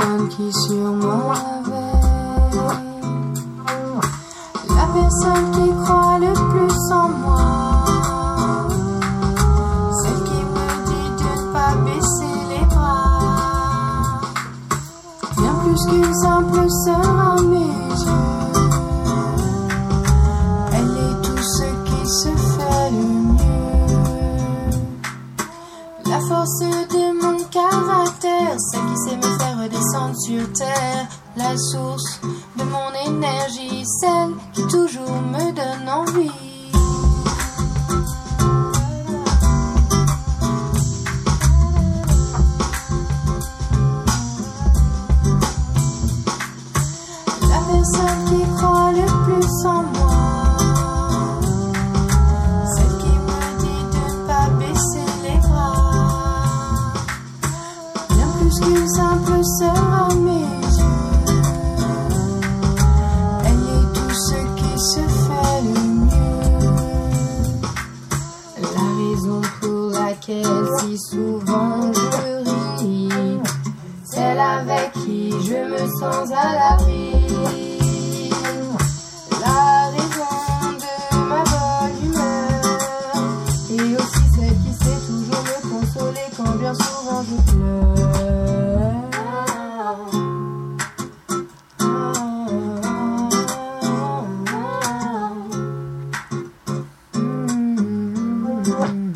personne qui sur moi veille. La personne qui croit le plus en moi. Celle qui me dit de ne pas baisser les bras. Bien plus qu'une simple sœur à mes yeux. Elle est tout ce qui se fait le mieux. La force de mon caractère, celle qui sait me faire redescendre sur terre. La source de mon énergie, celle qui toujours me donne envie. Si souvent je ris. Celle avec qui je me sens à l'abri. La raison de ma bonne humeur. Et aussi celle qui sait toujours me consoler quand bien souvent je pleure. La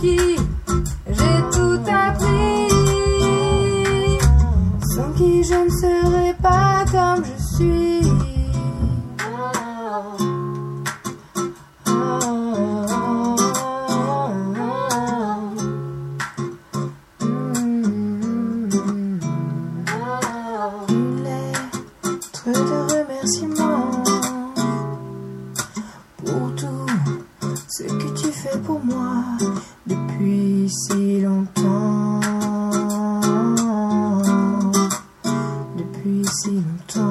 qui j'ai tout appris, sans qui je ne serais pas comme je suis. Lettre de remerciement pour tout ce que tu fais pour moi